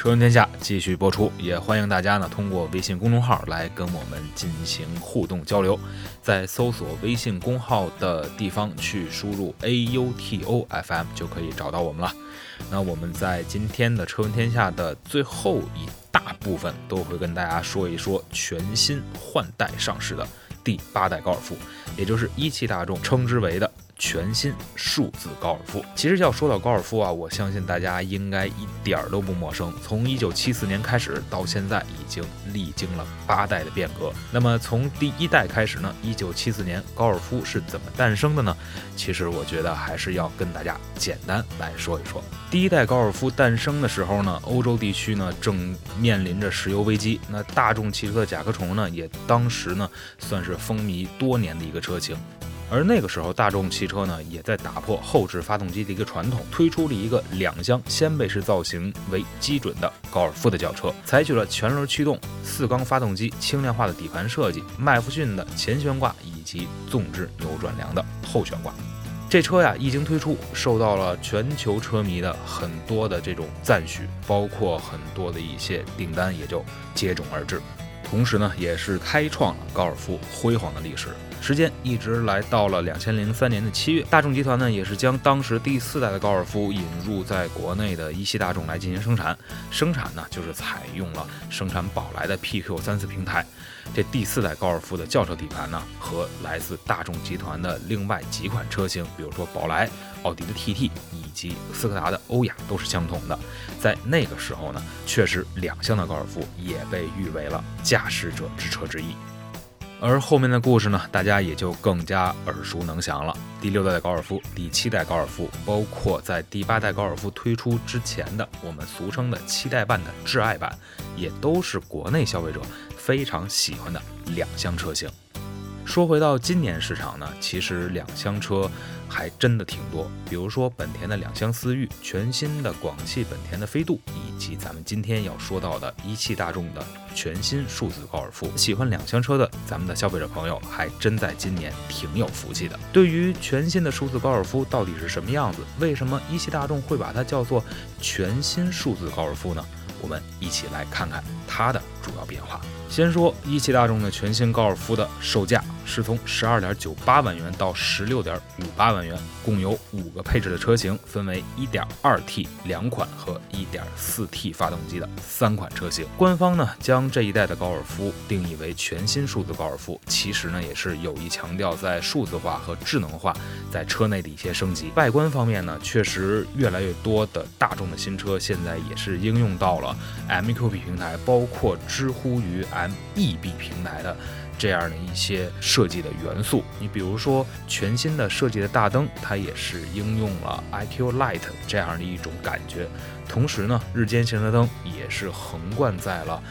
车闻天下继续播出，也欢迎大家呢通过微信公众号来跟我们进行互动交流。在搜索微信公号的地方去输入 A U T O F M 就可以找到我们了。那我们在今天的车闻天下的最后一大部分都会跟大家说一说全新换代上市的第八代高尔夫，也就是一汽大众称之为的。全新数字高尔夫，其实要说到高尔夫啊，我相信大家应该一点儿都不陌生。从一九七四年开始到现在，已经历经了八代的变革。那么从第一代开始呢，一九七四年高尔夫是怎么诞生的呢？其实我觉得还是要跟大家简单来说一说。第一代高尔夫诞生的时候呢，欧洲地区呢正面临着石油危机，那大众汽车的甲壳虫呢，也当时呢算是风靡多年的一个车型。而那个时候，大众汽车呢也在打破后置发动机的一个传统，推出了一个两厢掀背式造型为基准的高尔夫的轿车，采取了全轮驱动、四缸发动机、轻量化的底盘设计、麦弗逊的前悬挂以及纵置扭转梁的后悬挂。这车呀一经推出，受到了全球车迷的很多的这种赞许，包括很多的一些订单也就接踵而至。同时呢，也是开创了高尔夫辉煌的历史。时间一直来到了两千零三年的七月，大众集团呢也是将当时第四代的高尔夫引入在国内的一汽大众来进行生产。生产呢就是采用了生产宝来的 PQ 三四平台。这第四代高尔夫的轿车底盘呢和来自大众集团的另外几款车型，比如说宝来、奥迪的 TT 以及斯柯达的欧雅都是相同的。在那个时候呢，确实两厢的高尔夫也被誉为了驾驶者之车之一。而后面的故事呢，大家也就更加耳熟能详了。第六代的高尔夫、第七代高尔夫，包括在第八代高尔夫推出之前的我们俗称的七代半的挚爱版，也都是国内消费者非常喜欢的两厢车型。说回到今年市场呢，其实两厢车还真的挺多，比如说本田的两厢思域，全新的广汽本田的飞度，以及咱们今天要说到的一汽大众的全新数字高尔夫。喜欢两厢车的咱们的消费者朋友，还真在今年挺有福气的。对于全新的数字高尔夫到底是什么样子，为什么一汽大众会把它叫做全新数字高尔夫呢？我们一起来看看它的主要变化。先说一汽大众的全新高尔夫的售价是从十二点九八万元到十六点五八万元，共有五个配置的车型，分为一点二 T 两款和一点四 T 发动机的三款车型。官方呢将这一代的高尔夫定义为全新数字高尔夫，其实呢也是有意强调在数字化和智能化在车内的一些升级。外观方面呢，确实越来越多的大众的新车现在也是应用到了 MQB 平台，包括知乎于。MEB 平台的这样的一些设计的元素，你比如说全新的设计的大灯，它也是应用了 IQ Light 这样的一种感觉。同时呢，日间行车灯也是横贯在了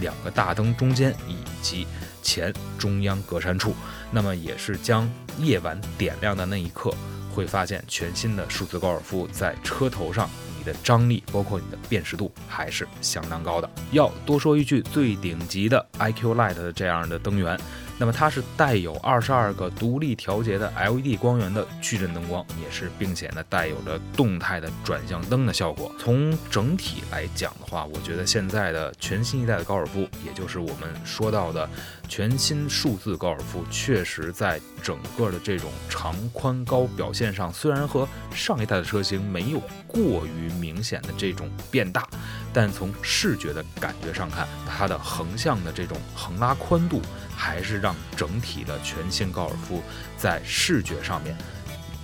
两个大灯中间以及前中央格栅处。那么也是将夜晚点亮的那一刻，会发现全新的数字高尔夫在车头上。你的张力，包括你的辨识度，还是相当高的。要多说一句，最顶级的 IQ Light 这样的灯源。那么它是带有二十二个独立调节的 LED 光源的矩阵灯光，也是并且呢带有着动态的转向灯的效果。从整体来讲的话，我觉得现在的全新一代的高尔夫，也就是我们说到的全新数字高尔夫，确实在整个的这种长宽高表现上，虽然和上一代的车型没有过于明显的这种变大，但从视觉的感觉上看，它的横向的这种横拉宽度。还是让整体的全新高尔夫在视觉上面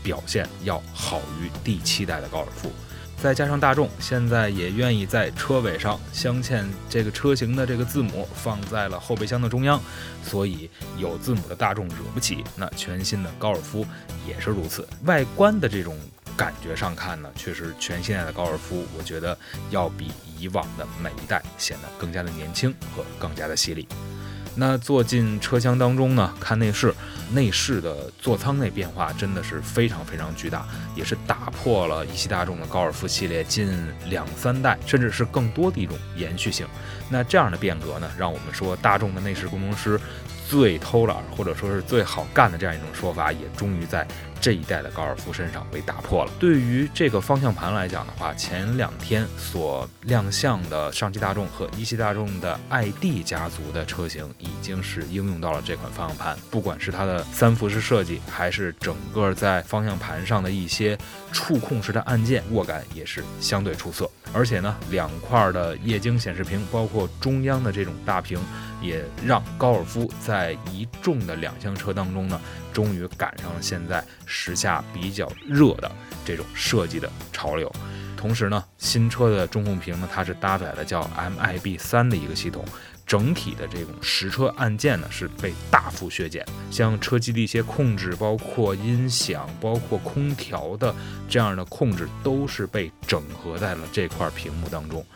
表现要好于第七代的高尔夫，再加上大众现在也愿意在车尾上镶嵌这个车型的这个字母，放在了后备箱的中央，所以有字母的大众惹不起。那全新的高尔夫也是如此，外观的这种感觉上看呢，确实全新代的高尔夫，我觉得要比以往的每一代显得更加的年轻和更加的犀利。那坐进车厢当中呢，看内饰，内饰的座舱内变化真的是非常非常巨大，也是打破了一汽大众的高尔夫系列近两三代甚至是更多的一种延续性。那这样的变革呢，让我们说大众的内饰工程师最偷懒或者说是最好干的这样一种说法，也终于在。这一代的高尔夫身上被打破了。对于这个方向盘来讲的话，前两天所亮相的上汽大众和一汽大众的 ID 家族的车型，已经是应用到了这款方向盘。不管是它的三辐式设计，还是整个在方向盘上的一些触控式的按键，握感也是相对出色。而且呢，两块的液晶显示屏，包括中央的这种大屏。也让高尔夫在一众的两厢车当中呢，终于赶上了现在时下比较热的这种设计的潮流。同时呢，新车的中控屏呢，它是搭载了叫 MIB 三的一个系统，整体的这种实车按键呢是被大幅削减，像车机的一些控制，包括音响、包括空调的这样的控制，都是被整合在了这块屏幕当中。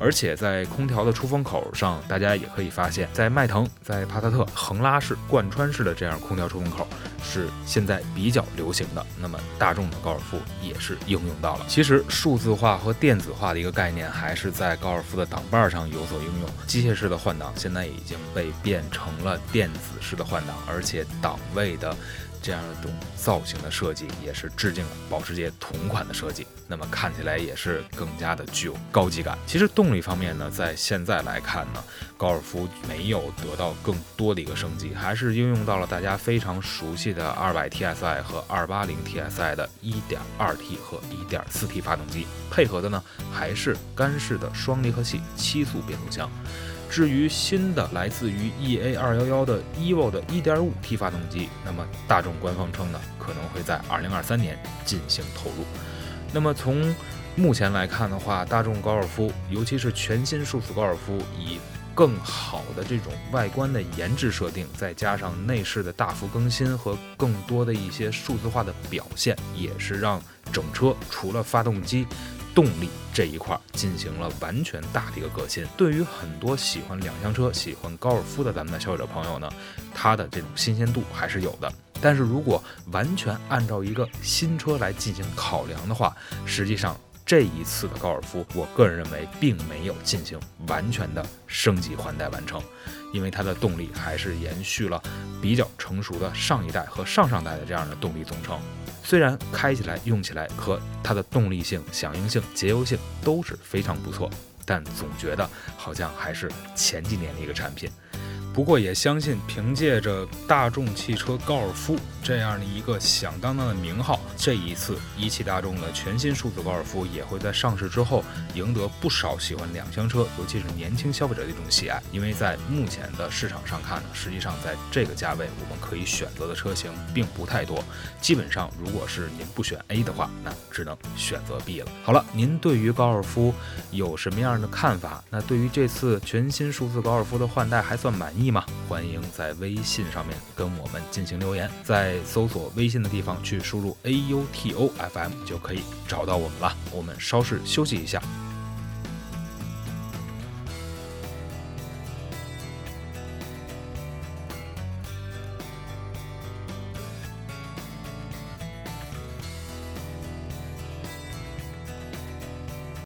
而且在空调的出风口上，大家也可以发现，在迈腾、在帕萨特横拉式、贯穿式的这样空调出风口是现在比较流行的。那么大众的高尔夫也是应用到了。其实数字化和电子化的一个概念，还是在高尔夫的挡把上有所应用。机械式的换挡现在已经被变成了电子式的换挡，而且档位的。这样一种造型的设计，也是致敬了保时捷同款的设计，那么看起来也是更加的具有高级感。其实动力方面呢，在现在来看呢，高尔夫没有得到更多的一个升级，还是应用到了大家非常熟悉的 200TSI 和 280TSI 的 1.2T 和 1.4T 发动机，配合的呢还是干式的双离合器七速变速箱。至于新的来自于 EA 二幺幺的 EVO 的 1.5T 发动机，那么大众官方称呢，可能会在2023年进行投入。那么从目前来看的话，大众高尔夫，尤其是全新数字高尔夫，以更好的这种外观的颜值设定，再加上内饰的大幅更新和更多的一些数字化的表现，也是让整车除了发动机。动力这一块进行了完全大的一个革新。对于很多喜欢两厢车、喜欢高尔夫的咱们的消费者朋友呢，它的这种新鲜度还是有的。但是如果完全按照一个新车来进行考量的话，实际上这一次的高尔夫，我个人认为并没有进行完全的升级换代完成，因为它的动力还是延续了比较成熟的上一代和上上代的这样的动力总成。虽然开起来、用起来和它的动力性、响应性、节油性都是非常不错，但总觉得好像还是前几年的一个产品。不过也相信，凭借着大众汽车高尔夫这样的一个响当当的名号，这一次一汽大众的全新数字高尔夫也会在上市之后赢得不少喜欢两厢车，尤其是年轻消费者的一种喜爱。因为在目前的市场上看呢，实际上在这个价位我们可以选择的车型并不太多，基本上如果是您不选 A 的话，那只能选择 B 了。好了，您对于高尔夫有什么样的看法？那对于这次全新数字高尔夫的换代还算满意？吗？欢迎在微信上面跟我们进行留言，在搜索微信的地方去输入 A U T O F M 就可以找到我们了。我们稍事休息一下。